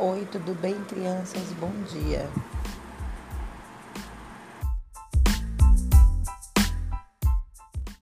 Oi, tudo bem, crianças? Bom dia.